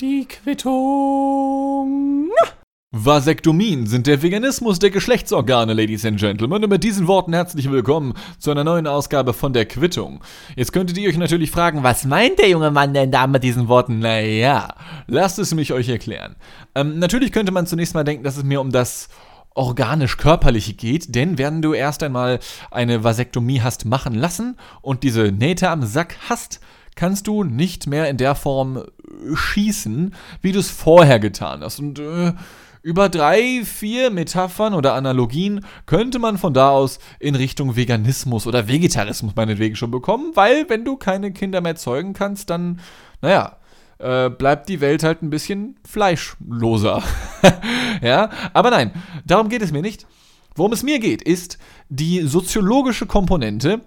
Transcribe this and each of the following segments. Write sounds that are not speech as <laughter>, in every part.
Die Quittung. Vasektomien sind der Veganismus der Geschlechtsorgane, Ladies and Gentlemen. Und mit diesen Worten herzlich willkommen zu einer neuen Ausgabe von der Quittung. Jetzt könntet ihr euch natürlich fragen, was meint der junge Mann denn da mit diesen Worten? Naja, lasst es mich euch erklären. Ähm, natürlich könnte man zunächst mal denken, dass es mir um das organisch-körperliche geht, denn wenn du erst einmal eine Vasektomie hast machen lassen und diese Nähte am Sack hast, kannst du nicht mehr in der Form schießen, wie du es vorher getan hast. Und äh, über drei, vier Metaphern oder Analogien könnte man von da aus in Richtung Veganismus oder Vegetarismus meinetwegen schon bekommen, weil wenn du keine Kinder mehr zeugen kannst, dann, naja, äh, bleibt die Welt halt ein bisschen fleischloser. <laughs> ja, aber nein, darum geht es mir nicht. Worum es mir geht, ist die soziologische Komponente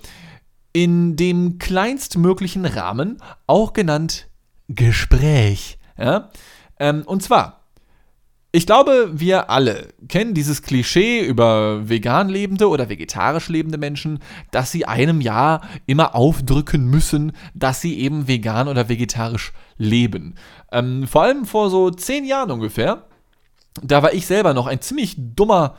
in dem kleinstmöglichen Rahmen, auch genannt Gespräch. Ja? Ähm, und zwar, ich glaube, wir alle kennen dieses Klischee über vegan lebende oder vegetarisch lebende Menschen, dass sie einem Jahr immer aufdrücken müssen, dass sie eben vegan oder vegetarisch leben. Ähm, vor allem vor so zehn Jahren ungefähr, da war ich selber noch ein ziemlich dummer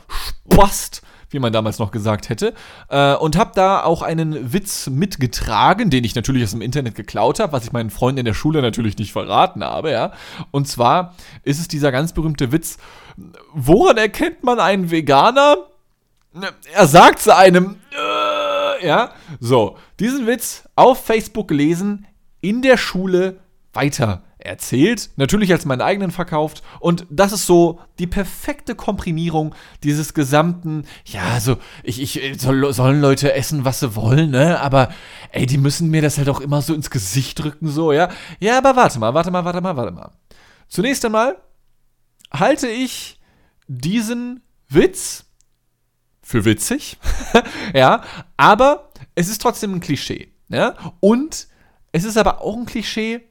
Spast, wie man damals noch gesagt hätte, äh, und habe da auch einen Witz mitgetragen, den ich natürlich aus dem Internet geklaut habe, was ich meinen Freunden in der Schule natürlich nicht verraten habe, ja. Und zwar ist es dieser ganz berühmte Witz, woran erkennt man einen Veganer? Er sagt zu einem, äh, ja, so, diesen Witz auf Facebook gelesen, in der Schule weiter erzählt, natürlich als meinen eigenen verkauft und das ist so die perfekte Komprimierung dieses gesamten, ja, also ich, ich soll, sollen Leute essen, was sie wollen, ne, aber ey, die müssen mir das halt auch immer so ins Gesicht drücken, so, ja. Ja, aber warte mal, warte mal, warte mal, warte mal. Zunächst einmal halte ich diesen Witz für witzig, <laughs> ja, aber es ist trotzdem ein Klischee, ja, und es ist aber auch ein Klischee,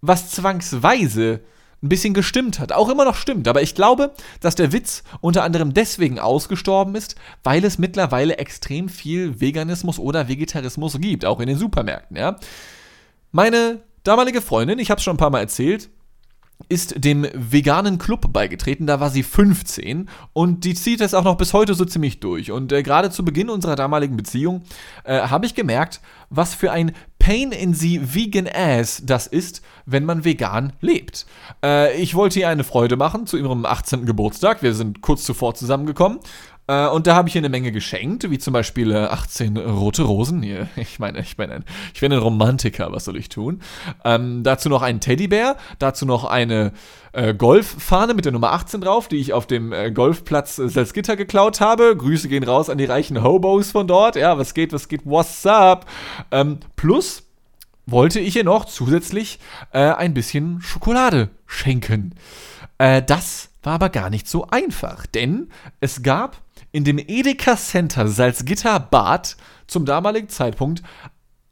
was zwangsweise ein bisschen gestimmt hat, auch immer noch stimmt. Aber ich glaube, dass der Witz unter anderem deswegen ausgestorben ist, weil es mittlerweile extrem viel Veganismus oder Vegetarismus gibt, auch in den Supermärkten. Ja? Meine damalige Freundin, ich habe es schon ein paar Mal erzählt, ist dem veganen Club beigetreten, da war sie 15 und die zieht es auch noch bis heute so ziemlich durch. Und äh, gerade zu Beginn unserer damaligen Beziehung äh, habe ich gemerkt, was für ein Pain in the Vegan Ass das ist, wenn man vegan lebt. Äh, ich wollte ihr eine Freude machen zu ihrem 18. Geburtstag. Wir sind kurz zuvor zusammengekommen. Äh, und da habe ich ihr eine Menge geschenkt, wie zum Beispiel äh, 18 rote Rosen. <laughs> Ich meine, ich bin ein, ich bin ein Romantiker, was soll ich tun? Ähm, dazu noch einen Teddybär, dazu noch eine äh, Golffahne mit der Nummer 18 drauf, die ich auf dem äh, Golfplatz äh, Salzgitter geklaut habe. Grüße gehen raus an die reichen Hobos von dort. Ja, was geht, was geht, what's up? Ähm, plus wollte ich ihr noch zusätzlich äh, ein bisschen Schokolade schenken. Das war aber gar nicht so einfach, denn es gab in dem Edeka Center Salzgitter Bad zum damaligen Zeitpunkt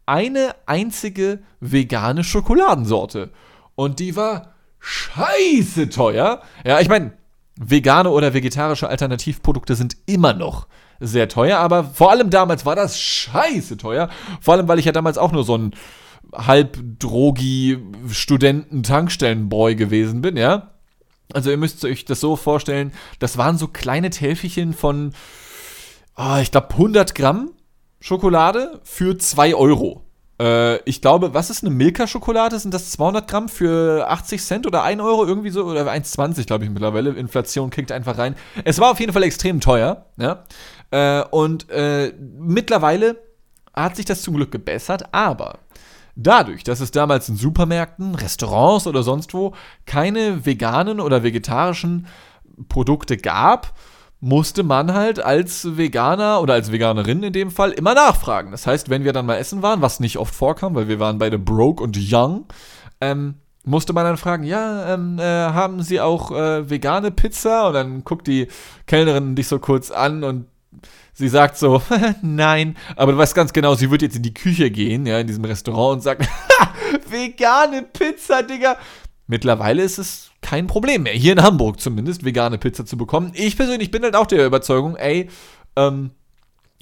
eine einzige vegane Schokoladensorte. Und die war scheiße teuer. Ja, ich meine, vegane oder vegetarische Alternativprodukte sind immer noch sehr teuer, aber vor allem damals war das scheiße teuer. Vor allem, weil ich ja damals auch nur so ein halbdrogi Studenten-Tankstellenboy gewesen bin, ja. Also ihr müsst euch das so vorstellen, das waren so kleine Täfelchen von, oh, ich glaube, 100 Gramm Schokolade für 2 Euro. Äh, ich glaube, was ist eine Milka-Schokolade? Sind das 200 Gramm für 80 Cent oder 1 Euro irgendwie so? Oder 1,20 glaube ich mittlerweile. Inflation kickt einfach rein. Es war auf jeden Fall extrem teuer. Ja? Äh, und äh, mittlerweile hat sich das zum Glück gebessert, aber Dadurch, dass es damals in Supermärkten, Restaurants oder sonst wo keine veganen oder vegetarischen Produkte gab, musste man halt als Veganer oder als Veganerin in dem Fall immer nachfragen. Das heißt, wenn wir dann mal essen waren, was nicht oft vorkam, weil wir waren beide broke und young, ähm, musste man dann fragen, ja, ähm, äh, haben Sie auch äh, vegane Pizza? Und dann guckt die Kellnerin dich so kurz an und sie sagt so, <laughs> nein, aber du weißt ganz genau, sie wird jetzt in die Küche gehen, ja, in diesem Restaurant und sagt, <laughs> vegane Pizza, Digga. Mittlerweile ist es kein Problem mehr, hier in Hamburg zumindest, vegane Pizza zu bekommen. Ich persönlich bin halt auch der Überzeugung, ey, ähm,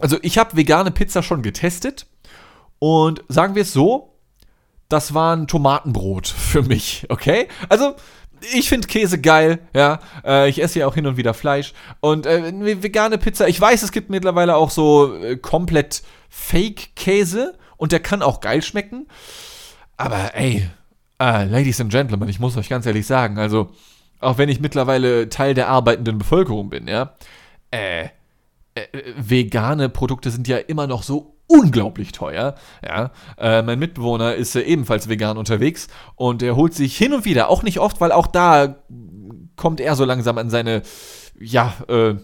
also ich habe vegane Pizza schon getestet und sagen wir es so, das war ein Tomatenbrot für mich, okay? Also, ich finde Käse geil, ja. Äh, ich esse ja auch hin und wieder Fleisch. Und äh, vegane Pizza, ich weiß, es gibt mittlerweile auch so äh, komplett Fake-Käse und der kann auch geil schmecken. Aber ey, äh, Ladies and Gentlemen, ich muss euch ganz ehrlich sagen, also, auch wenn ich mittlerweile Teil der arbeitenden Bevölkerung bin, ja, äh, äh vegane Produkte sind ja immer noch so unglaublich teuer. Ja, äh, mein Mitbewohner ist äh, ebenfalls vegan unterwegs und er holt sich hin und wieder, auch nicht oft, weil auch da kommt er so langsam an seine, ja, äh,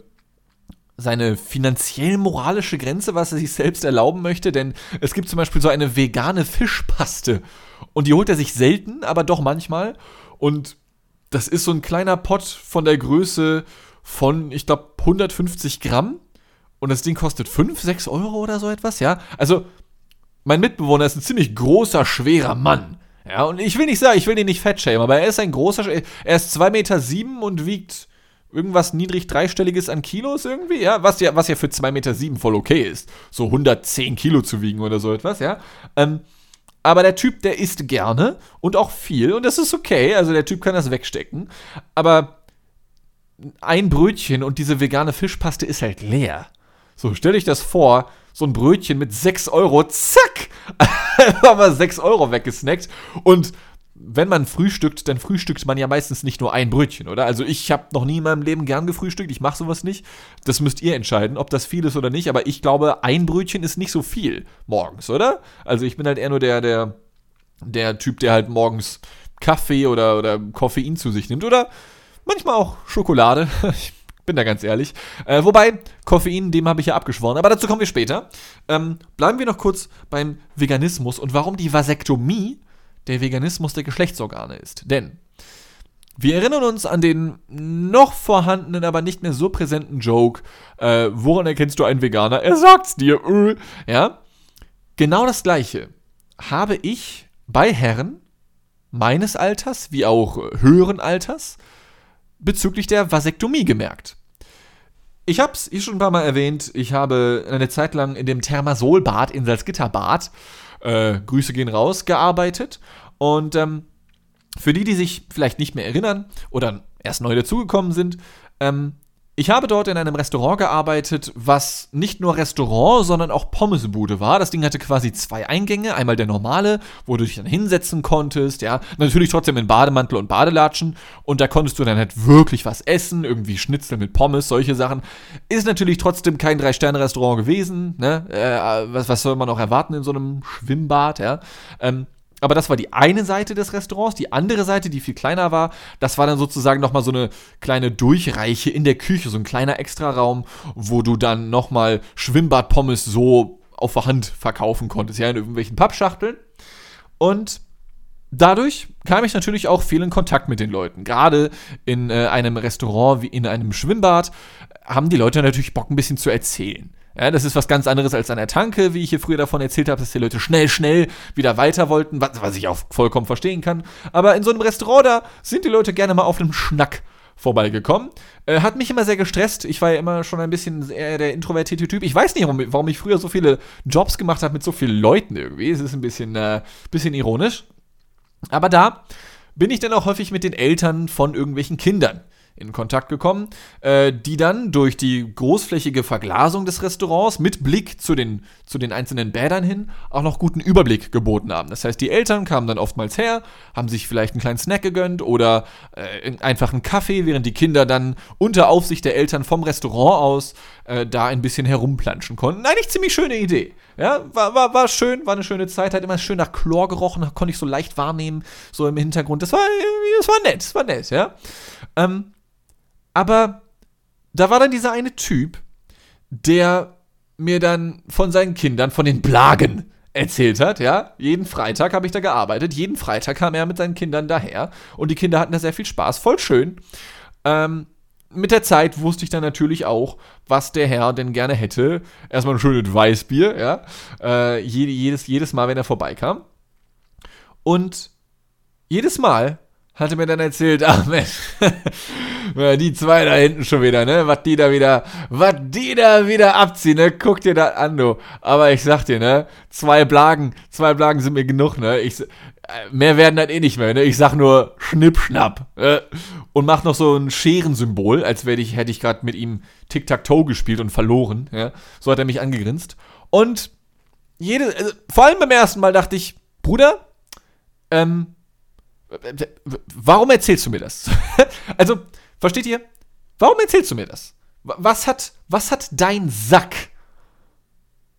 seine finanziell-moralische Grenze, was er sich selbst erlauben möchte, denn es gibt zum Beispiel so eine vegane Fischpaste und die holt er sich selten, aber doch manchmal. Und das ist so ein kleiner Pott von der Größe von, ich glaube, 150 Gramm und das Ding kostet 5, 6 Euro oder so etwas, ja. Also, mein Mitbewohner ist ein ziemlich großer, schwerer Mann. Ja, und ich will nicht sagen, ich will ihn nicht fettschämen, aber er ist ein großer, er ist 2,7 Meter sieben und wiegt irgendwas niedrig dreistelliges an Kilos irgendwie, ja, was ja, was ja für 2,7 Meter sieben voll okay ist. So 110 Kilo zu wiegen oder so etwas, ja. Ähm, aber der Typ, der isst gerne und auch viel und das ist okay, also der Typ kann das wegstecken. Aber ein Brötchen und diese vegane Fischpaste ist halt leer. So, stell dich das vor, so ein Brötchen mit 6 Euro, zack, <laughs> einfach mal 6 Euro weggesnackt. Und wenn man frühstückt, dann frühstückt man ja meistens nicht nur ein Brötchen, oder? Also ich habe noch nie in meinem Leben gern gefrühstückt, ich mache sowas nicht. Das müsst ihr entscheiden, ob das viel ist oder nicht. Aber ich glaube, ein Brötchen ist nicht so viel morgens, oder? Also ich bin halt eher nur der, der, der Typ, der halt morgens Kaffee oder, oder Koffein zu sich nimmt. Oder manchmal auch Schokolade. <laughs> Ich bin da ganz ehrlich. Äh, wobei, Koffein, dem habe ich ja abgeschworen, aber dazu kommen wir später. Ähm, bleiben wir noch kurz beim Veganismus und warum die Vasektomie der Veganismus der Geschlechtsorgane ist. Denn wir erinnern uns an den noch vorhandenen, aber nicht mehr so präsenten Joke, äh, woran erkennst du einen Veganer? Er sagt's dir, äh, ja. Genau das gleiche habe ich bei Herren meines Alters wie auch höheren Alters bezüglich der Vasektomie gemerkt. Ich habe es hier schon ein paar Mal erwähnt. Ich habe eine Zeit lang in dem Thermasolbad in Salzgitterbad, äh, Grüße gehen raus, gearbeitet. Und ähm, für die, die sich vielleicht nicht mehr erinnern oder erst neu dazugekommen sind, ähm, ich habe dort in einem Restaurant gearbeitet, was nicht nur Restaurant, sondern auch Pommesbude war. Das Ding hatte quasi zwei Eingänge. Einmal der normale, wo du dich dann hinsetzen konntest, ja. Natürlich trotzdem in Bademantel und Badelatschen. Und da konntest du dann halt wirklich was essen, irgendwie Schnitzel mit Pommes, solche Sachen. Ist natürlich trotzdem kein Drei-Sterne-Restaurant gewesen, ne. Äh, was, was soll man auch erwarten in so einem Schwimmbad, ja. Ähm, aber das war die eine Seite des Restaurants. Die andere Seite, die viel kleiner war, das war dann sozusagen nochmal so eine kleine Durchreiche in der Küche, so ein kleiner Extraraum, wo du dann nochmal Schwimmbadpommes so auf der Hand verkaufen konntest, ja, in irgendwelchen Pappschachteln. Und dadurch kam ich natürlich auch viel in Kontakt mit den Leuten. Gerade in äh, einem Restaurant wie in einem Schwimmbad haben die Leute natürlich Bock, ein bisschen zu erzählen. Ja, das ist was ganz anderes als an der Tanke, wie ich hier früher davon erzählt habe, dass die Leute schnell, schnell wieder weiter wollten, was, was ich auch vollkommen verstehen kann. Aber in so einem Restaurant, da sind die Leute gerne mal auf einem Schnack vorbeigekommen. Äh, hat mich immer sehr gestresst. Ich war ja immer schon ein bisschen eher der introvertierte Typ. Ich weiß nicht, warum, warum ich früher so viele Jobs gemacht habe mit so vielen Leuten irgendwie. Es ist ein bisschen, äh, bisschen ironisch. Aber da bin ich dann auch häufig mit den Eltern von irgendwelchen Kindern in Kontakt gekommen, äh, die dann durch die großflächige Verglasung des Restaurants mit Blick zu den, zu den einzelnen Bädern hin auch noch guten Überblick geboten haben. Das heißt, die Eltern kamen dann oftmals her, haben sich vielleicht einen kleinen Snack gegönnt oder äh, einfach einen Kaffee, während die Kinder dann unter Aufsicht der Eltern vom Restaurant aus äh, da ein bisschen herumplanschen konnten. Eigentlich ziemlich schöne Idee. Ja, war, war, war schön, war eine schöne Zeit, hat immer schön nach Chlor gerochen, konnte ich so leicht wahrnehmen, so im Hintergrund. Das war, das war nett, das war nett, ja. Ähm, aber da war dann dieser eine Typ, der mir dann von seinen Kindern, von den Blagen erzählt hat, ja. Jeden Freitag habe ich da gearbeitet. Jeden Freitag kam er mit seinen Kindern daher. Und die Kinder hatten da sehr viel Spaß. Voll schön. Ähm, mit der Zeit wusste ich dann natürlich auch, was der Herr denn gerne hätte. Erstmal ein schönes Weißbier, ja. Äh, jedes, jedes Mal, wenn er vorbeikam. Und jedes Mal hatte mir dann erzählt, ach <laughs> Mensch, <laughs> die zwei da hinten schon wieder, ne, was die da wieder, was die da wieder abziehen, ne, guck dir das an, du. Aber ich sag dir, ne, zwei Blagen, zwei Blagen sind mir genug, ne, ich, äh, mehr werden dann eh nicht mehr. Ne? Ich sag nur Schnipp-Schnapp. Äh, und mach noch so ein Scherensymbol, als ich, hätte ich gerade mit ihm Tic-Tac-Toe gespielt und verloren. Ja? So hat er mich angegrinst. Und jede, also, vor allem beim ersten Mal dachte ich, Bruder, ähm, warum erzählst du mir das? <laughs> also, versteht ihr? Warum erzählst du mir das? Was hat, was hat dein Sack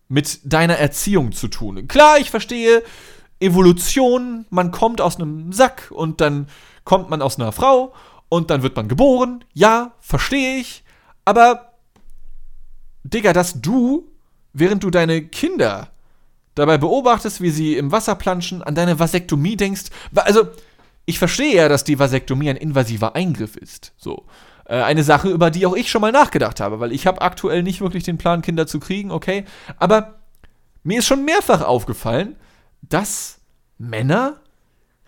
mit deiner Erziehung zu tun? Klar, ich verstehe Evolution, man kommt aus einem Sack und dann kommt man aus einer Frau und dann wird man geboren. Ja, verstehe ich. Aber, Digga, dass du, während du deine Kinder dabei beobachtest, wie sie im Wasser planschen, an deine Vasektomie denkst. Also, ich verstehe ja, dass die Vasektomie ein invasiver Eingriff ist. So. Äh, eine Sache, über die auch ich schon mal nachgedacht habe, weil ich habe aktuell nicht wirklich den Plan, Kinder zu kriegen, okay? Aber mir ist schon mehrfach aufgefallen, dass Männer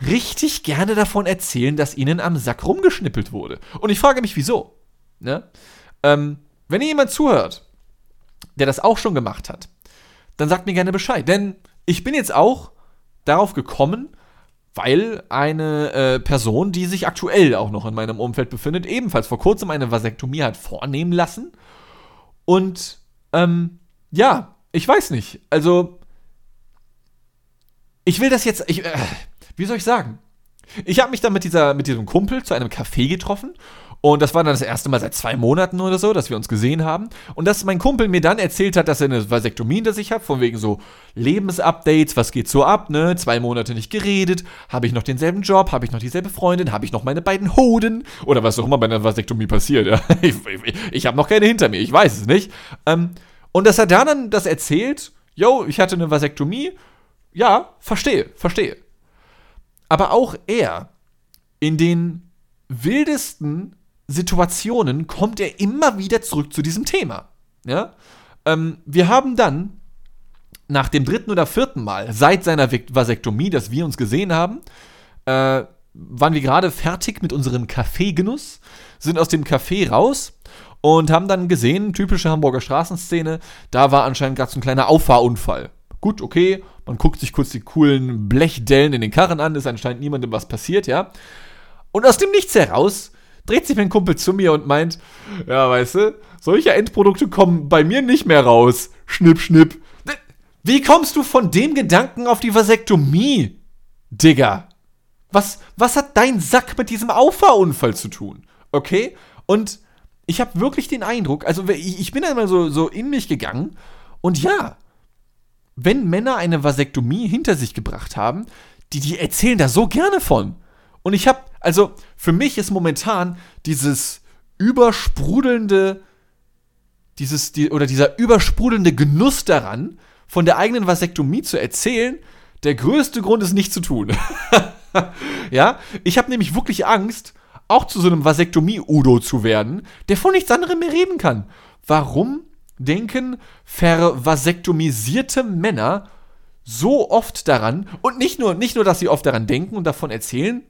richtig gerne davon erzählen, dass ihnen am Sack rumgeschnippelt wurde. Und ich frage mich, wieso? Ne? Ähm, wenn ihr jemand zuhört, der das auch schon gemacht hat, dann sagt mir gerne Bescheid. Denn ich bin jetzt auch darauf gekommen, weil eine äh, Person, die sich aktuell auch noch in meinem Umfeld befindet, ebenfalls vor kurzem eine Vasektomie hat vornehmen lassen. Und ähm, ja, ich weiß nicht. Also, ich will das jetzt. Ich, äh, wie soll ich sagen? Ich habe mich dann mit, dieser, mit diesem Kumpel zu einem Café getroffen und das war dann das erste Mal seit zwei Monaten oder so, dass wir uns gesehen haben. Und dass mein Kumpel mir dann erzählt hat, dass er eine Vasektomie hinter sich hat, von wegen so Lebensupdates, was geht so ab, ne? Zwei Monate nicht geredet, habe ich noch denselben Job, habe ich noch dieselbe Freundin, habe ich noch meine beiden Hoden oder was auch immer bei einer Vasektomie passiert. Ja? <laughs> Ich, ich, ich habe noch keine hinter mir, ich weiß es nicht. Ähm, und dass er dann das erzählt, yo, ich hatte eine Vasektomie, ja, verstehe, verstehe. Aber auch er in den wildesten Situationen kommt er immer wieder zurück zu diesem Thema. Ja? Ähm, wir haben dann nach dem dritten oder vierten Mal seit seiner Vasektomie, dass wir uns gesehen haben, äh, waren wir gerade fertig mit unserem Kaffeegenuss, sind aus dem Café raus und haben dann gesehen, typische Hamburger Straßenszene, da war anscheinend gerade so ein kleiner Auffahrunfall. Gut, okay, man guckt sich kurz die coolen Blechdellen in den Karren an, ist anscheinend niemandem was passiert, ja. Und aus dem Nichts heraus dreht sich mein Kumpel zu mir und meint, ja, weißt du, solche Endprodukte kommen bei mir nicht mehr raus. Schnipp, schnipp. Wie kommst du von dem Gedanken auf die Vasektomie, Digga? Was, was hat dein Sack mit diesem Auffahrunfall zu tun? Okay? Und ich habe wirklich den Eindruck, also ich bin einmal so, so in mich gegangen und ja, wenn Männer eine Vasektomie hinter sich gebracht haben, die, die erzählen da so gerne von. Und ich habe, also für mich ist momentan dieses übersprudelnde, dieses, die, oder dieser übersprudelnde Genuss daran, von der eigenen Vasektomie zu erzählen, der größte Grund ist nicht zu tun. <laughs> ja, ich habe nämlich wirklich Angst, auch zu so einem Vasektomie-Udo zu werden, der von nichts anderem mehr reden kann. Warum denken vervasektomisierte Männer so oft daran und nicht nur, nicht nur, dass sie oft daran denken und davon erzählen,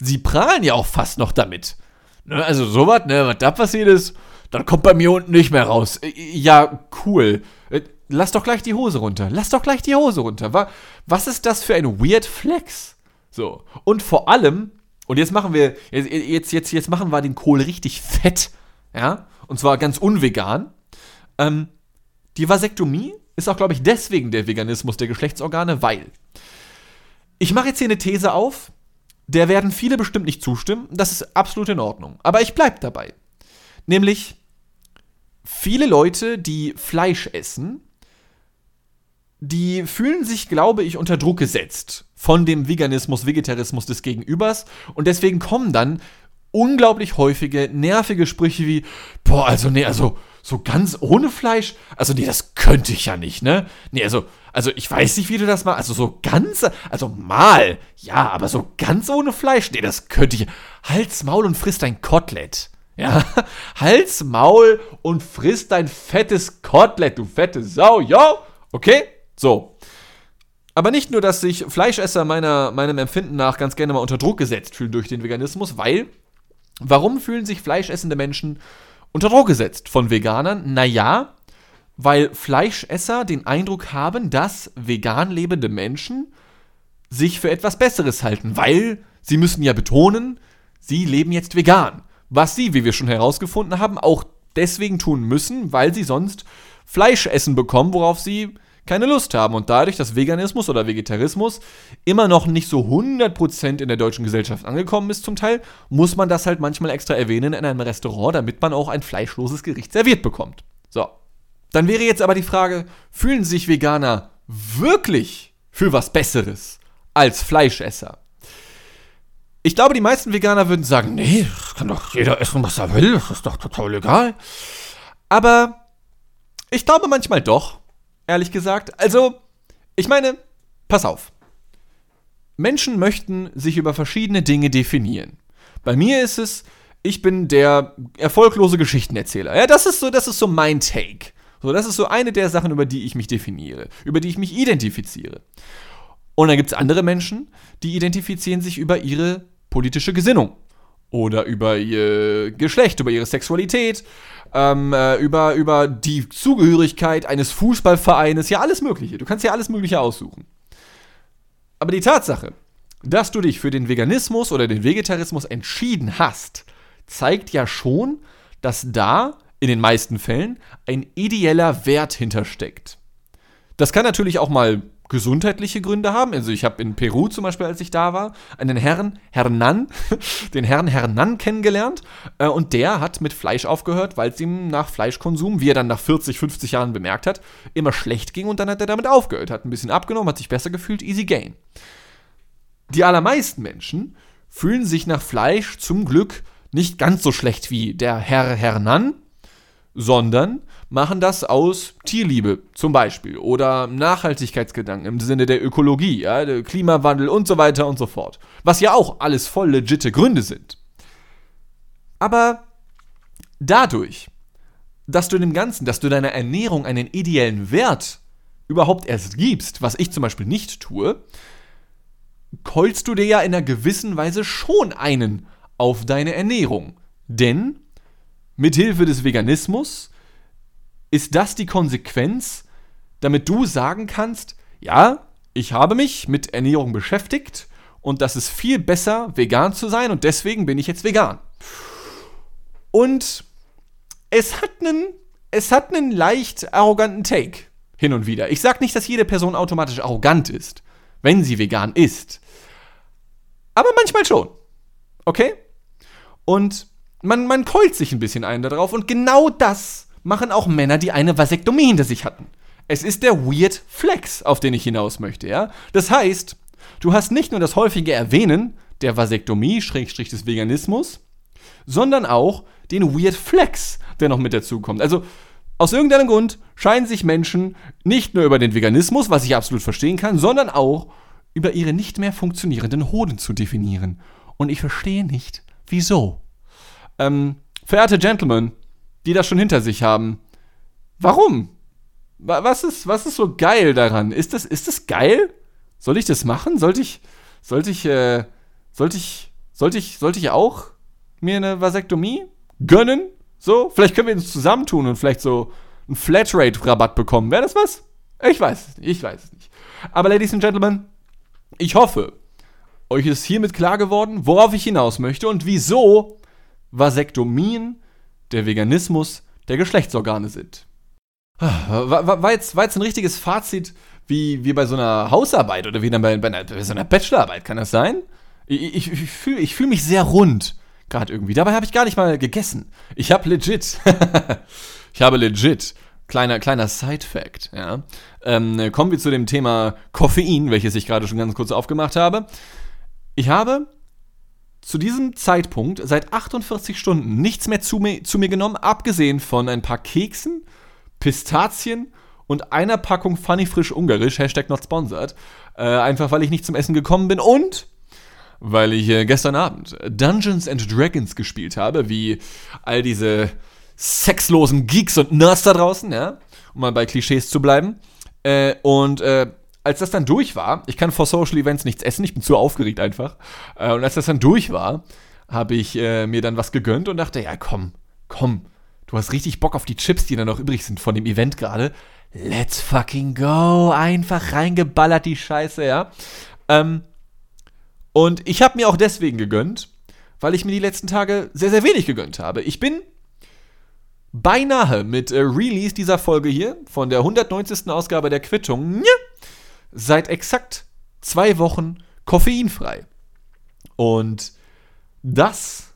sie prahlen ja auch fast noch damit. Ne, also sowas, ne, was da passiert ist, dann kommt bei mir unten nicht mehr raus. Äh, ja, cool. Äh, lass doch gleich die Hose runter. Lass doch gleich die Hose runter. Was ist das für ein Weird Flex? So. Und vor allem, und jetzt machen wir, jetzt, jetzt, jetzt machen wir den Kohl richtig fett. Ja. Und zwar ganz unvegan. Ähm, die Vasektomie ist auch, glaube ich, deswegen der Veganismus der Geschlechtsorgane, weil ich mache jetzt hier eine These auf, der werden viele bestimmt nicht zustimmen, das ist absolut in Ordnung. Aber ich bleibe dabei. Nämlich, viele Leute, die Fleisch essen, die fühlen sich, glaube ich, unter Druck gesetzt von dem Veganismus, Vegetarismus des Gegenübers und deswegen kommen dann unglaublich häufige, nervige Sprüche wie, boah, also nee, also so ganz ohne Fleisch? Also, nee, das könnte ich ja nicht, ne? Nee, also, also ich weiß nicht, wie du das machst. Also so ganz, also mal, ja, aber so ganz ohne Fleisch, nee, das könnte ich. Hals, Maul und frisst dein Kotelett. Ja, <laughs> Hals, Maul und frisst dein fettes Kotelett, du fette Sau, ja? Okay? So. Aber nicht nur, dass sich Fleischesser meiner, meinem Empfinden nach ganz gerne mal unter Druck gesetzt fühlen durch den Veganismus, weil, warum fühlen sich fleischessende Menschen unter Druck gesetzt von Veganern? Naja, weil Fleischesser den Eindruck haben, dass vegan lebende Menschen sich für etwas Besseres halten, weil sie müssen ja betonen, sie leben jetzt vegan. Was sie, wie wir schon herausgefunden haben, auch deswegen tun müssen, weil sie sonst Fleisch essen bekommen, worauf sie keine Lust haben. Und dadurch, dass Veganismus oder Vegetarismus immer noch nicht so 100% in der deutschen Gesellschaft angekommen ist zum Teil, muss man das halt manchmal extra erwähnen in einem Restaurant, damit man auch ein fleischloses Gericht serviert bekommt. So. Dann wäre jetzt aber die Frage, fühlen sich Veganer wirklich für was Besseres als Fleischesser? Ich glaube, die meisten Veganer würden sagen, nee, kann doch jeder essen, was er will, das ist doch total egal. Aber ich glaube manchmal doch, ehrlich gesagt. Also, ich meine, pass auf. Menschen möchten sich über verschiedene Dinge definieren. Bei mir ist es, ich bin der erfolglose Geschichtenerzähler. Ja, das ist so, das ist so mein Take. So, das ist so eine der Sachen, über die ich mich definiere, über die ich mich identifiziere. Und dann gibt es andere Menschen, die identifizieren sich über ihre politische Gesinnung oder über ihr Geschlecht, über ihre Sexualität, ähm, äh, über, über die Zugehörigkeit eines Fußballvereines, ja alles Mögliche. Du kannst ja alles Mögliche aussuchen. Aber die Tatsache, dass du dich für den Veganismus oder den Vegetarismus entschieden hast, zeigt ja schon, dass da in den meisten Fällen ein ideeller Wert hintersteckt. Das kann natürlich auch mal gesundheitliche Gründe haben. Also ich habe in Peru zum Beispiel, als ich da war, einen Herrn Hernan, <laughs> den Herrn Hernan kennengelernt äh, und der hat mit Fleisch aufgehört, weil es ihm nach Fleischkonsum, wie er dann nach 40, 50 Jahren bemerkt hat, immer schlecht ging und dann hat er damit aufgehört, hat ein bisschen abgenommen, hat sich besser gefühlt, easy gain. Die allermeisten Menschen fühlen sich nach Fleisch zum Glück nicht ganz so schlecht wie der Herr Hernan, sondern machen das aus Tierliebe zum Beispiel oder Nachhaltigkeitsgedanken im Sinne der Ökologie, ja, der Klimawandel und so weiter und so fort. Was ja auch alles voll legitte Gründe sind. Aber dadurch, dass du dem Ganzen, dass du deiner Ernährung einen ideellen Wert überhaupt erst gibst, was ich zum Beispiel nicht tue, keulst du dir ja in einer gewissen Weise schon einen auf deine Ernährung. Denn mithilfe des Veganismus ist das die Konsequenz, damit du sagen kannst, ja, ich habe mich mit Ernährung beschäftigt und das ist viel besser, vegan zu sein und deswegen bin ich jetzt vegan. Und es hat einen, es hat einen leicht arroganten Take hin und wieder. Ich sage nicht, dass jede Person automatisch arrogant ist, wenn sie vegan ist. Aber manchmal schon. Okay? Und man, man keult sich ein bisschen ein darauf und genau das machen auch Männer, die eine Vasektomie hinter sich hatten. Es ist der Weird Flex, auf den ich hinaus möchte, ja? Das heißt, du hast nicht nur das häufige Erwähnen der Vasektomie, Schrägstrich des Veganismus, sondern auch den Weird Flex, der noch mit dazu kommt. Also, aus irgendeinem Grund scheinen sich Menschen nicht nur über den Veganismus, was ich absolut verstehen kann, sondern auch über ihre nicht mehr funktionierenden Hoden zu definieren. Und ich verstehe nicht, wieso. Ähm, verehrte Gentlemen, die das schon hinter sich haben. Warum? Was ist, was ist so geil daran? Ist das, ist das geil? Soll ich das machen? Sollte ich, sollte ich, äh, sollte ich, sollte ich, sollte ich auch mir eine Vasektomie gönnen? So? Vielleicht können wir uns zusammentun und vielleicht so einen Flatrate-Rabatt bekommen. Wäre das was? Ich weiß es nicht. Ich weiß es nicht. Aber, Ladies and Gentlemen, ich hoffe, euch ist hiermit klar geworden, worauf ich hinaus möchte und wieso Vasektomien der Veganismus der Geschlechtsorgane sind. War, war, war, jetzt, war jetzt ein richtiges Fazit wie, wie bei so einer Hausarbeit oder wie dann bei, bei, einer, bei so einer Bachelorarbeit, kann das sein? Ich, ich, ich fühle ich fühl mich sehr rund, gerade irgendwie. Dabei habe ich gar nicht mal gegessen. Ich habe legit, <laughs> ich habe legit, kleiner, kleiner Side-Fact, ja. Ähm, kommen wir zu dem Thema Koffein, welches ich gerade schon ganz kurz aufgemacht habe. Ich habe zu diesem Zeitpunkt seit 48 Stunden nichts mehr zu mir, zu mir genommen, abgesehen von ein paar Keksen, Pistazien und einer Packung Funny Frisch Ungarisch, Hashtag not sponsored. Äh, einfach weil ich nicht zum Essen gekommen bin und weil ich äh, gestern Abend Dungeons and Dragons gespielt habe, wie all diese sexlosen Geeks und Nerds da draußen, ja, um mal bei Klischees zu bleiben. Äh, und äh, als das dann durch war, ich kann vor Social Events nichts essen, ich bin zu aufgeregt einfach. Äh, und als das dann durch war, habe ich äh, mir dann was gegönnt und dachte, ja komm, komm, du hast richtig Bock auf die Chips, die da noch übrig sind von dem Event gerade. Let's fucking go. Einfach reingeballert die Scheiße, ja. Ähm, Und ich habe mir auch deswegen gegönnt, weil ich mir die letzten Tage sehr, sehr wenig gegönnt habe. Ich bin beinahe mit äh, Release dieser Folge hier von der 190. Ausgabe der Quittung seit exakt zwei Wochen koffeinfrei. Und das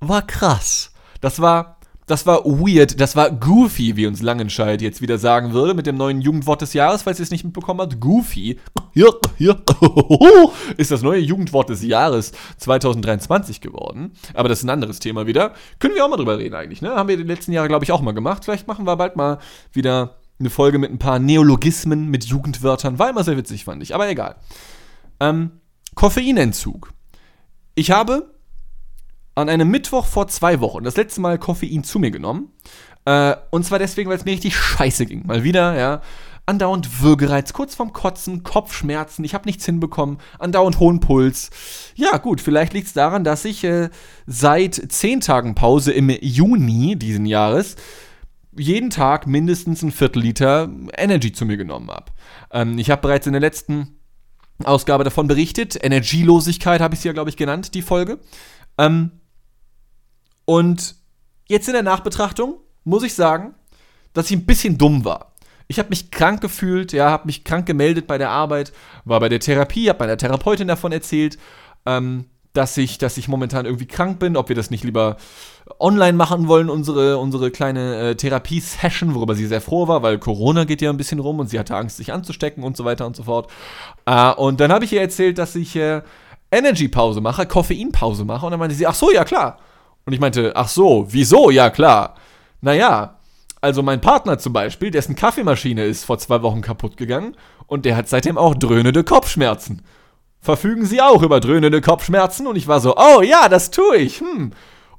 war krass. Das war das war weird, das war goofy, wie uns Langenscheid jetzt wieder sagen würde, mit dem neuen Jugendwort des Jahres, falls ihr es nicht mitbekommen habt. Goofy. <laughs> Ist das neue Jugendwort des Jahres 2023 geworden. Aber das ist ein anderes Thema wieder. Können wir auch mal drüber reden eigentlich, ne? Haben wir die letzten Jahre, glaube ich, auch mal gemacht. Vielleicht machen wir bald mal wieder eine Folge mit ein paar Neologismen, mit Jugendwörtern. War immer sehr witzig, fand ich. Aber egal. Ähm, Koffeinentzug. Ich habe an einem Mittwoch vor zwei Wochen das letzte Mal Koffein zu mir genommen. Äh, und zwar deswegen, weil es mir richtig scheiße ging. Mal wieder, ja. Andauernd Würgereiz, kurz vorm Kotzen, Kopfschmerzen, ich habe nichts hinbekommen, andauernd hohen Puls. Ja, gut, vielleicht liegt es daran, dass ich äh, seit zehn Tagen Pause im Juni diesen Jahres jeden Tag mindestens ein Viertel Liter Energy zu mir genommen habe. Ähm, ich habe bereits in der letzten Ausgabe davon berichtet. Energielosigkeit habe ich sie ja, glaube ich, genannt, die Folge. Ähm, und jetzt in der Nachbetrachtung muss ich sagen, dass ich ein bisschen dumm war. Ich habe mich krank gefühlt, ja, habe mich krank gemeldet bei der Arbeit, war bei der Therapie, habe meiner Therapeutin davon erzählt, ähm, dass ich, dass ich momentan irgendwie krank bin, ob wir das nicht lieber online machen wollen, unsere, unsere kleine äh, Therapie-Session, worüber sie sehr froh war, weil Corona geht ja ein bisschen rum und sie hatte Angst, sich anzustecken und so weiter und so fort. Äh, und dann habe ich ihr erzählt, dass ich äh, Energy-Pause mache, Koffein-Pause mache und dann meinte sie, ach so, ja klar. Und ich meinte, ach so, wieso? Ja, klar. Naja, also mein Partner zum Beispiel, dessen Kaffeemaschine ist vor zwei Wochen kaputt gegangen und der hat seitdem auch dröhnende Kopfschmerzen. Verfügen Sie auch über dröhnende Kopfschmerzen? Und ich war so, oh ja, das tue ich. Hm.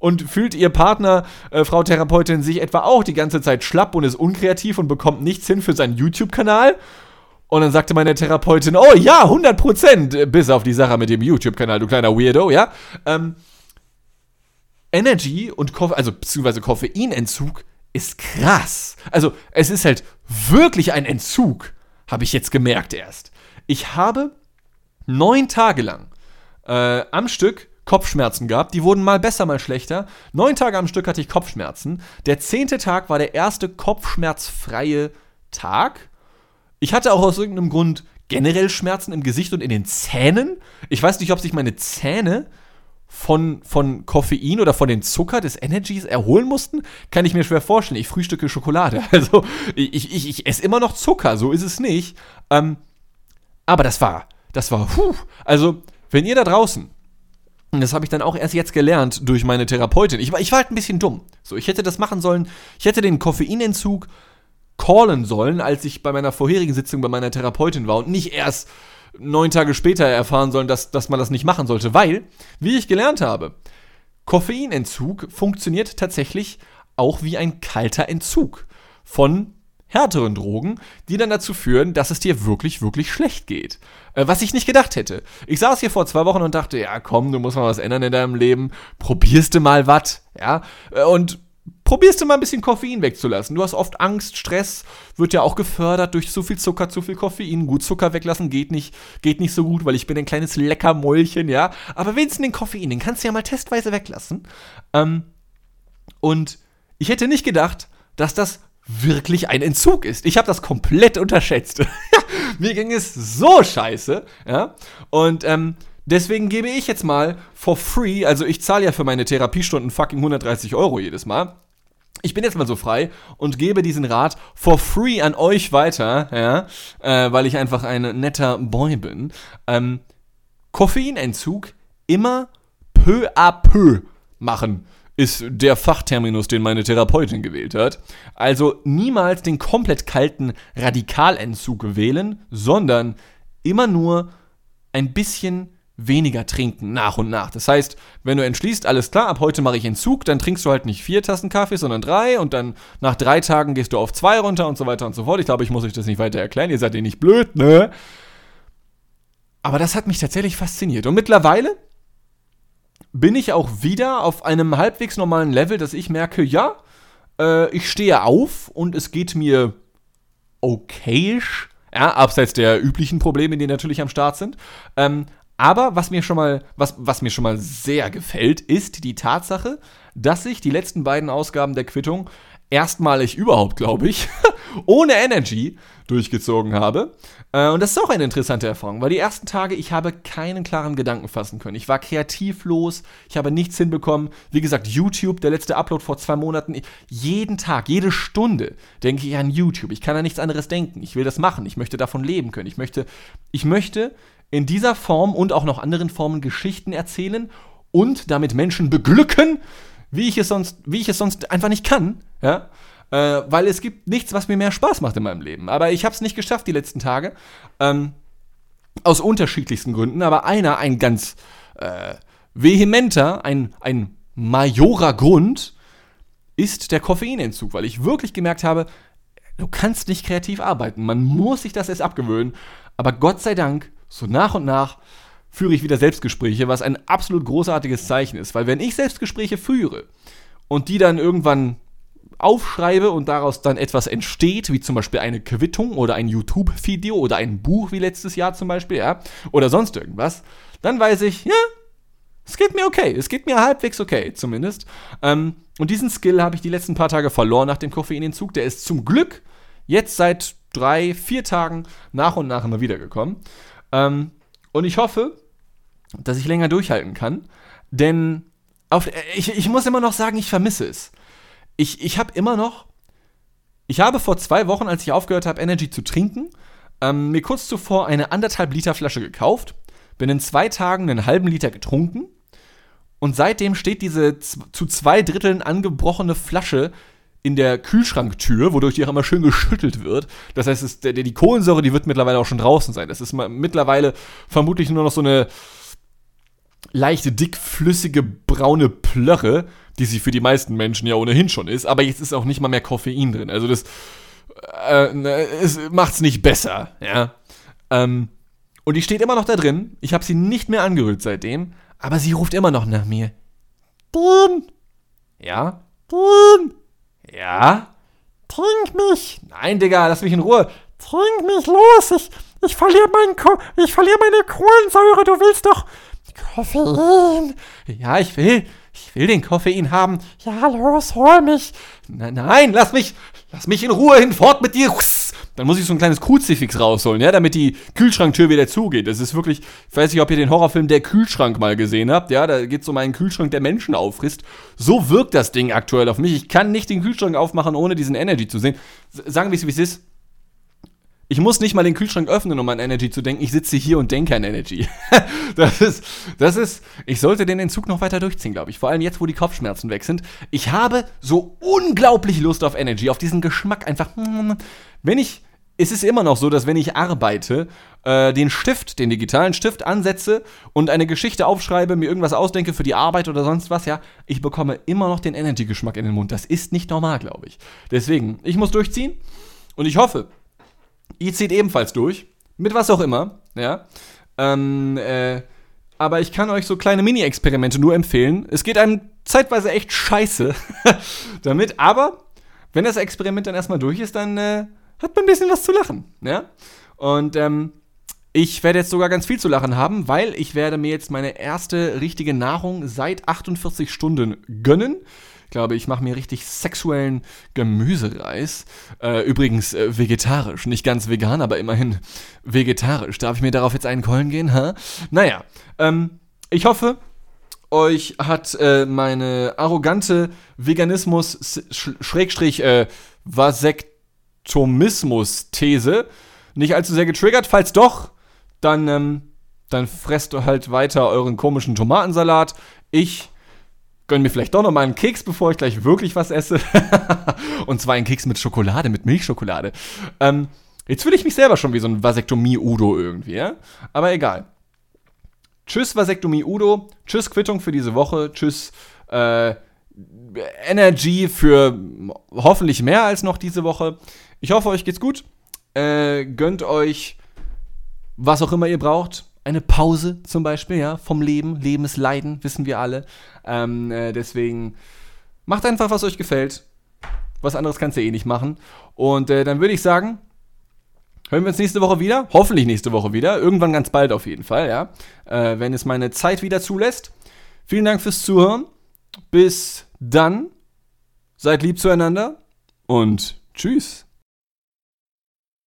Und fühlt Ihr Partner, äh, Frau Therapeutin, sich etwa auch die ganze Zeit schlapp und ist unkreativ und bekommt nichts hin für seinen YouTube-Kanal? Und dann sagte meine Therapeutin, oh ja, 100 Prozent, bis auf die Sache mit dem YouTube-Kanal, du kleiner Weirdo, ja. Ähm, Energy und Koffein, also beziehungsweise Koffeinentzug ist krass. Also es ist halt wirklich ein Entzug, habe ich jetzt gemerkt erst. Ich habe neun Tage lang äh, am Stück Kopfschmerzen gehabt. Die wurden mal besser, mal schlechter. Neun Tage am Stück hatte ich Kopfschmerzen. Der zehnte Tag war der erste kopfschmerzfreie Tag. Ich hatte auch aus irgendeinem Grund generell Schmerzen im Gesicht und in den Zähnen. Ich weiß nicht, ob sich meine Zähne von, von Koffein oder von den Zucker des Energies erholen mussten, kann ich mir schwer vorstellen. Ich frühstücke Schokolade. <laughs> Also ich, ich, ich esse immer noch Zucker, so ist es nicht. Ähm, aber das war, das war, puh. Also, wenn ihr da draußen, und das habe ich dann auch erst jetzt gelernt durch meine Therapeutin, ich war, ich war halt ein bisschen dumm. So, ich hätte das machen sollen, ich hätte den Koffeinentzug callen sollen, als ich bei meiner vorherigen Sitzung bei meiner Therapeutin war und nicht erst neun Tage später erfahren sollen, dass, dass man das nicht machen sollte. Weil, wie ich gelernt habe, Koffeinentzug funktioniert tatsächlich auch wie ein kalter Entzug von härteren Drogen, die dann dazu führen, dass es dir wirklich, wirklich schlecht geht. Äh, was ich nicht gedacht hätte. Ich saß hier vor zwei Wochen und dachte, ja komm, du musst mal was ändern in deinem Leben, probierst du mal was, ja. Äh, und probierst du mal ein bisschen Koffein wegzulassen. Du hast oft Angst, Stress wird ja auch gefördert durch zu viel Zucker, zu viel Koffein. Gut, Zucker weglassen geht nicht, geht nicht so gut, weil ich bin ein kleines Leckermäulchen, ja. Aber wenigstens den Koffein, den kannst du ja mal testweise weglassen. Ähm, und ich hätte nicht gedacht, dass das wirklich ein Entzug ist. Ich habe das komplett unterschätzt. <laughs> Mir ging es so scheiße, ja. Und ähm, deswegen gebe ich jetzt mal for free, also ich zahle ja für meine Therapiestunden fucking 130 Euro jedes Mal. Ich bin jetzt mal so frei und gebe diesen Rat for free an euch weiter, ja, äh, weil ich einfach ein netter Boy bin. Ähm, Koffeinentzug immer peu à peu machen ist der Fachterminus, den meine Therapeutin gewählt hat. Also niemals den komplett kalten Radikalentzug wählen, sondern immer nur ein bisschen weniger trinken nach und nach. Das heißt, wenn du entschließt, alles klar, ab heute mache ich Entzug, dann trinkst du halt nicht vier Tassen Kaffee, sondern drei und dann nach drei Tagen gehst du auf zwei runter und so weiter und so fort. Ich glaube, ich muss euch das nicht weiter erklären, ihr seid ja nicht blöd, ne? Aber das hat mich tatsächlich fasziniert. Und mittlerweile bin ich auch wieder auf einem halbwegs normalen Level, dass ich merke, ja, äh, ich stehe auf und es geht mir okayisch. Ja, abseits der üblichen Probleme, die natürlich am Start sind. Ähm, Aber was mir schon mal, was, was mir schon mal sehr gefällt, ist die Tatsache, dass ich die letzten beiden Ausgaben der Quittung erstmalig überhaupt, glaube ich, <laughs> ohne Energy durchgezogen habe. Äh, und das ist auch eine interessante Erfahrung, weil die ersten Tage, ich habe keinen klaren Gedanken fassen können. Ich war kreativlos, ich habe nichts hinbekommen. Wie gesagt, YouTube, der letzte Upload vor zwei Monaten, jeden Tag, jede Stunde denke ich an YouTube. Ich kann an nichts anderes denken. Ich will das machen. Ich möchte davon leben können. Ich möchte, ich möchte in dieser Form und auch noch anderen Formen Geschichten erzählen und damit Menschen beglücken, wie ich es sonst, wie ich es sonst einfach nicht kann. Ja äh, weil es gibt nichts, was mir mehr Spaß macht in meinem Leben. Aber ich habe es nicht geschafft die letzten Tage. Ähm, aus unterschiedlichsten Gründen, aber einer, ein ganz äh, vehementer, ein, ein majorer Grund, ist der Koffeinentzug, weil ich wirklich gemerkt habe, du kannst nicht kreativ arbeiten. Man muss sich das erst abgewöhnen. Aber Gott sei Dank, so nach und nach führe ich wieder Selbstgespräche, was ein absolut großartiges Zeichen ist. Weil wenn ich Selbstgespräche führe und die dann irgendwann aufschreibe und daraus dann etwas entsteht, wie zum Beispiel eine Quittung oder ein YouTube-Video oder ein Buch wie letztes Jahr zum Beispiel, ja, oder sonst irgendwas, dann weiß ich, ja, es geht mir okay. Es geht mir halbwegs okay, zumindest. Ähm, und diesen Skill habe ich die letzten paar Tage verloren nach dem Koffeinentzug. Der ist zum Glück jetzt seit drei, vier Tagen nach und nach immer wiedergekommen. Ähm, und ich hoffe, dass ich länger durchhalten kann. Denn auf, ich, ich muss immer noch sagen, ich vermisse es ich, ich habe immer noch, ich habe vor zwei Wochen, als ich aufgehört habe, Energy zu trinken, ähm, mir kurz zuvor eine anderthalb Liter Flasche gekauft, bin in zwei Tagen einen halben Liter getrunken und seitdem steht diese zu zwei Dritteln angebrochene Flasche in der Kühlschranktür, wodurch die auch immer schön geschüttelt wird. Das heißt, es, die Kohlensäure, die wird mittlerweile auch schon draußen sein. Das ist mittlerweile vermutlich nur noch so eine leichte, dickflüssige, braune Plörre, die sie für die meisten Menschen ja ohnehin schon ist, aber jetzt ist auch nicht mal mehr Koffein drin. Also das äh, ne, es macht's nicht besser, ja. Ähm, und die steht immer noch da drin. Ich habe sie nicht mehr angerührt seitdem, aber sie ruft immer noch nach mir. Dun! Ja? Dun! Ja? Trink mich! Nein, Digga, lass mich in Ruhe. Trink mich los! Ich, ich verliere ich verliere meine Kohlensäure. Du willst doch Koffein. Ja, ich will. Ich will den Koffein haben. Ja, los, hol mich. Nein, nein, lass mich, lass mich in Ruhe hinfort mit dir. Dann muss ich so ein kleines Kruzifix rausholen, ja, damit die Kühlschranktür wieder zugeht. Das ist wirklich, ich weiß nicht, ob ihr den Horrorfilm Der Kühlschrank mal gesehen habt, ja, da geht es um einen Kühlschrank, der Menschen auffrisst. So wirkt das Ding aktuell auf mich. Ich kann nicht den Kühlschrank aufmachen, ohne diesen Energy zu sehen. Sagen wir es, wie es ist. Ich muss nicht mal den Kühlschrank öffnen, um an Energy zu denken. Ich sitze hier und denke an Energy. <laughs> das ist, das ist, ich sollte den Entzug noch weiter durchziehen, glaube ich. Vor allem jetzt, wo die Kopfschmerzen weg sind. Ich habe so unglaublich Lust auf Energy, auf diesen Geschmack einfach. Wenn ich, es ist immer noch so, dass wenn ich arbeite, äh, den Stift, den digitalen Stift ansetze und eine Geschichte aufschreibe, mir irgendwas ausdenke für die Arbeit oder sonst was, ja, ich bekomme immer noch den Energy-Geschmack in den Mund. Das ist nicht normal, glaube ich. Deswegen, ich muss durchziehen und ich hoffe, Ihr zieht ebenfalls durch. Mit was auch immer, ja. Ähm, äh, aber ich kann euch so kleine Mini-Experimente nur empfehlen. Es geht einem zeitweise echt scheiße <laughs> damit, aber wenn das Experiment dann erstmal durch ist, dann äh, hat man ein bisschen was zu lachen, ja. Und ähm, ich werde jetzt sogar ganz viel zu lachen haben, weil ich werde mir jetzt meine erste richtige Nahrung seit 48 Stunden gönnen glaube, ich mache mir richtig sexuellen Gemüsereis. Äh, übrigens äh, vegetarisch, nicht ganz vegan, aber immerhin vegetarisch. Darf ich mir darauf jetzt einen Keulen gehen? Ha? Naja, ähm, ich hoffe, euch hat äh, meine arrogante Veganismus-Schrägstrich äh, nicht allzu sehr getriggert. Falls doch, dann, ähm, dann fresst halt weiter euren komischen Tomatensalat. Ich gönn mir vielleicht doch noch mal einen Keks, bevor ich gleich wirklich was esse. <laughs> und zwar einen Keks mit Schokolade, mit Milchschokolade. Ähm, jetzt fühle ich mich selber schon wie so ein Vasektomie-Udo irgendwie, ja? Aber egal. Tschüss, Vasektomie-Udo. Tschüss, Quittung für diese Woche. Tschüss, äh, Energy für hoffentlich mehr als noch diese Woche. Ich hoffe, euch geht's gut. Äh, gönnt euch was auch immer ihr braucht eine Pause zum Beispiel, ja, vom Leben. Leben ist Leiden, wissen wir alle. Ähm, äh, deswegen macht einfach, was euch gefällt. Was anderes kannst du eh nicht machen. Und äh, dann würde ich sagen, hören wir uns nächste Woche wieder. Hoffentlich nächste Woche wieder. Irgendwann ganz bald auf jeden Fall, ja. Äh, wenn es meine Zeit wieder zulässt. Vielen Dank fürs Zuhören. Bis dann. Seid lieb zueinander und tschüss.